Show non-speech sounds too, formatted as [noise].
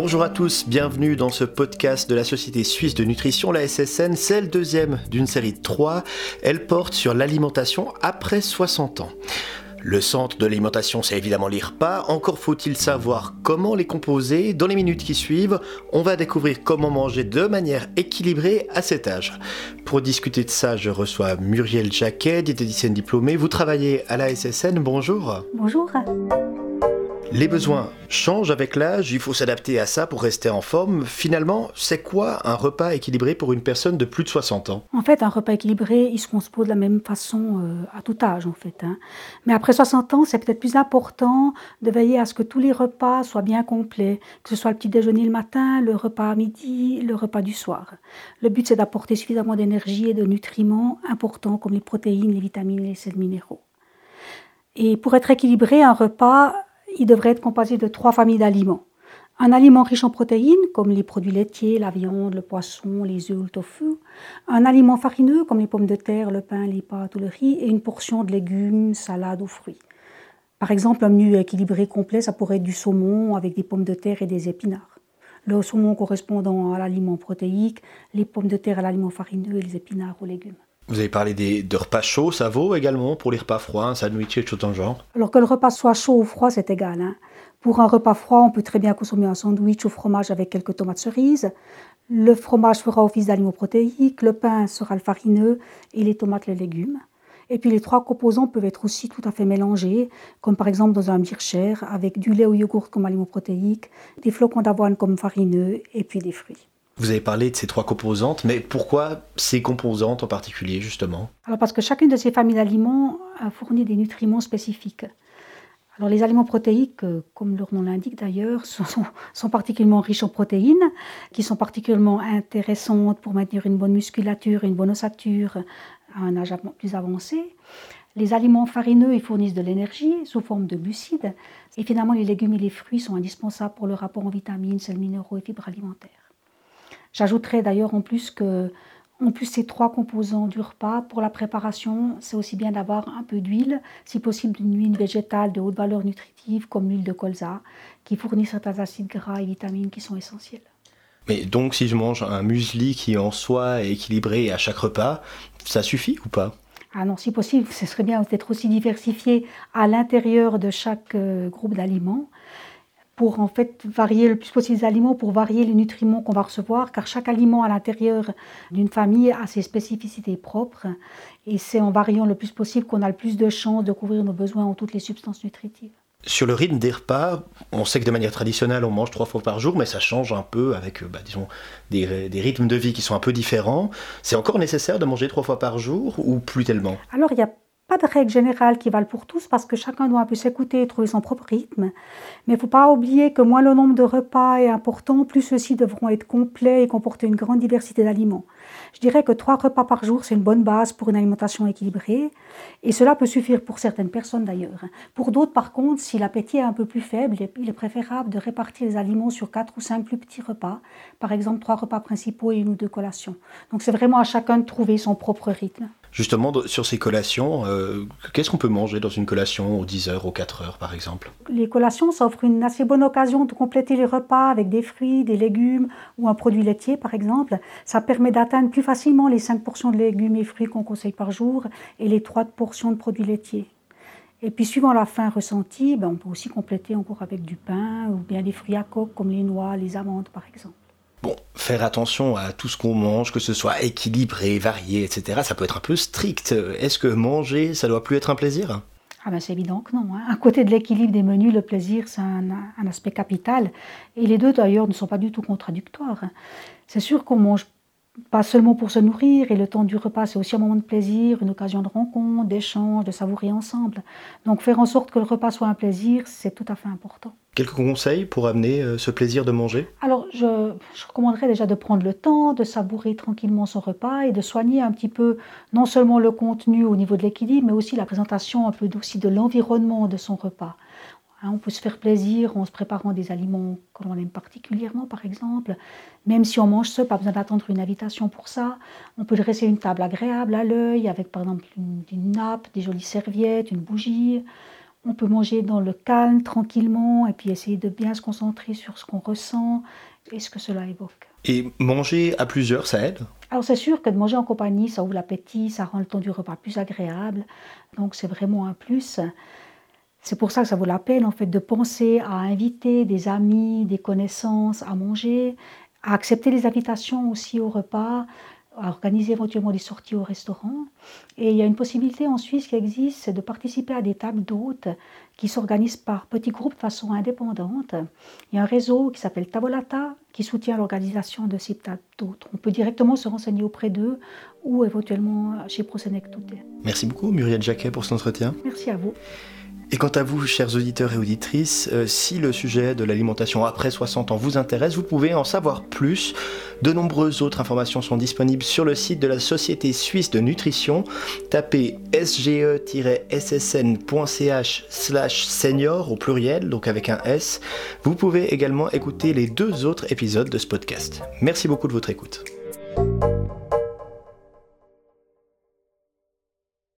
Bonjour à tous, bienvenue dans ce podcast de la Société Suisse de Nutrition, la SSN. C'est le deuxième d'une série de trois. Elle porte sur l'alimentation après 60 ans. Le centre de l'alimentation, c'est évidemment les repas. Encore faut-il savoir comment les composer. Dans les minutes qui suivent, on va découvrir comment manger de manière équilibrée à cet âge. Pour discuter de ça, je reçois Muriel Jacquet, diététicienne diplômée. Vous travaillez à la SSN. Bonjour. Bonjour. Les besoins changent avec l'âge, il faut s'adapter à ça pour rester en forme. Finalement, c'est quoi un repas équilibré pour une personne de plus de 60 ans? En fait, un repas équilibré, il se compose de la même façon euh, à tout âge, en fait. Hein. Mais après 60 ans, c'est peut-être plus important de veiller à ce que tous les repas soient bien complets, que ce soit le petit déjeuner le matin, le repas à midi, le repas du soir. Le but, c'est d'apporter suffisamment d'énergie et de nutriments importants comme les protéines, les vitamines et les sels minéraux. Et pour être équilibré, un repas il devrait être composé de trois familles d'aliments. Un aliment riche en protéines, comme les produits laitiers, la viande, le poisson, les œufs, le tofu. Un aliment farineux, comme les pommes de terre, le pain, les pâtes ou le riz. Et une portion de légumes, salades ou fruits. Par exemple, un menu équilibré complet, ça pourrait être du saumon avec des pommes de terre et des épinards. Le saumon correspondant à l'aliment protéique, les pommes de terre à l'aliment farineux et les épinards aux légumes. Vous avez parlé des, de repas chauds, ça vaut également pour les repas froids, un sandwich et tout en genre? Alors que le repas soit chaud ou froid, c'est égal. Hein. Pour un repas froid, on peut très bien consommer un sandwich au fromage avec quelques tomates cerises. Le fromage fera office d'aliment protéique, le pain sera le farineux et les tomates les légumes. Et puis les trois composants peuvent être aussi tout à fait mélangés, comme par exemple dans un bircher avec du lait ou yogourt comme aliment protéique, des flocons d'avoine comme farineux et puis des fruits. Vous avez parlé de ces trois composantes, mais pourquoi ces composantes en particulier, justement? Alors parce que chacune de ces familles d'aliments a fourni des nutriments spécifiques. Alors les aliments protéiques, euh, comme leur nom l'indique d'ailleurs, [laughs] sont, particulièrement riches en protéines, qui sont particulièrement intéressantes pour maintenir une bonne musculature, une bonne ossature à un âge plus avancé. Les aliments farineux, ils fournissent de l'énergie sous forme de glucides. Et finalement, les légumes et les fruits sont indispensables pour le rapport en vitamines, sels minéraux et fibres alimentaires. J'ajouterais d'ailleurs en plus que en plus, ces trois composants du repas, pour la préparation, c'est aussi bien d'avoir un peu d'huile, si possible d'une huile végétale de haute valeur nutritive comme l'huile de colza, qui fournit certains acides gras et vitamines qui sont essentiels. Mais donc, si je mange un muesli qui en soi est équilibré à chaque repas, ça suffit ou pas? Ah non, si possible, ce serait bien d'être aussi diversifié à l'intérieur de chaque euh, groupe d'aliments pour en fait varier le plus possible les aliments, pour varier les nutriments qu'on va recevoir, car chaque aliment à l'intérieur d'une famille a ses spécificités propres, et c'est en variant le plus possible qu'on a le plus de chances de couvrir nos besoins en toutes les substances nutritives. Sur le rythme des repas, on sait que de manière traditionnelle, on mange trois fois par jour, mais ça change un peu avec, bah, disons, des, des, rythmes de vie qui sont un peu différents. C'est encore nécessaire de manger trois fois par jour ou plus tellement? Alors, il y a pas de règles générales qui valent pour tous parce que chacun doit un peu s'écouter et trouver son propre rythme. Mais il ne faut pas oublier que moins le nombre de repas est important, plus ceux-ci devront être complets et comporter une grande diversité d'aliments. Je dirais que trois repas par jour, c'est une bonne base pour une alimentation équilibrée. Et cela peut suffire pour certaines personnes d'ailleurs. Pour d'autres, par contre, si l'appétit est un peu plus faible, il est préférable de répartir les aliments sur quatre ou cinq plus petits repas. Par exemple, trois repas principaux et une ou deux collations. Donc c'est vraiment à chacun de trouver son propre rythme. Justement, sur ces collations, euh, qu'est-ce qu'on peut manger dans une collation aux 10 heures, aux 4 heures par exemple? Les collations, ça une assez bonne occasion de compléter les repas avec des fruits, des légumes ou un produit laitier par exemple. Ça permet d'atteindre plus facilement les 5 portions de légumes et fruits qu'on conseille par jour et les 3 portions de produits laitiers. Et puis suivant la faim ressentie, ben, on peut aussi compléter encore avec du pain ou bien des fruits à coque comme les noix, les amandes par exemple. Faire attention à tout ce qu'on mange, que ce soit équilibré, varié, etc., ça peut être un peu strict. Est-ce que manger, ça doit plus être un plaisir? Ah ben c'est évident que non. Hein. À côté de l'équilibre des menus, le plaisir, c'est un, un, aspect capital. Et les deux, d'ailleurs, ne sont pas du tout contradictoires. C'est sûr qu'on mange pas seulement pour se nourrir, et le temps du repas, c'est aussi un moment de plaisir, une occasion de rencontre, d'échange, de savourer ensemble. Donc faire en sorte que le repas soit un plaisir, c'est tout à fait important. Quelques conseils pour amener euh, ce plaisir de manger? Alors, je, je, recommanderais déjà de prendre le temps, de savourer tranquillement son repas et de soigner un petit peu non seulement le contenu au niveau de l'équilibre, mais aussi la présentation un peu aussi de l'environnement de son repas. Hein, on peut se faire plaisir en se préparant des aliments que l'on aime particulièrement, par exemple. Même si on mange seul, pas besoin d'attendre une invitation pour ça. On peut dresser une table agréable à l'œil avec, par exemple, une, nappe, des jolies serviettes, une bougie. On peut manger dans le calme, tranquillement, et puis essayer de bien se concentrer sur ce qu'on ressent et ce que cela évoque. Et manger à plusieurs, ça aide? Alors c'est sûr que de manger en compagnie, ça ouvre l'appétit, ça rend le temps du repas plus agréable, donc c'est vraiment un plus. C'est pour ça que ça vaut la peine en fait de penser à inviter des amis, des connaissances à manger, à accepter les invitations aussi au repas, à organiser éventuellement des sorties au restaurant. Et il y a une possibilité en Suisse qui existe, c'est de participer à des tables d'hôtes qui s'organisent par petits groupes de façon indépendante. Il y a un réseau qui s'appelle Tavolata qui soutient l'organisation de ces tables d'hôtes. On peut directement se renseigner auprès d'eux ou éventuellement chez Prosenec Merci beaucoup Muriel Jacquet pour cet entretien. Merci à vous. Et quant à vous, chers auditeurs et auditrices, euh, si le sujet de l'alimentation après 60 ans vous intéresse, vous pouvez en savoir plus. De nombreuses autres informations sont disponibles sur le site de la Société suisse de nutrition. Tapez sge-ssn.ch slash senior au pluriel, donc avec un S. Vous pouvez également écouter les deux autres épisodes de ce podcast. Merci beaucoup de votre écoute.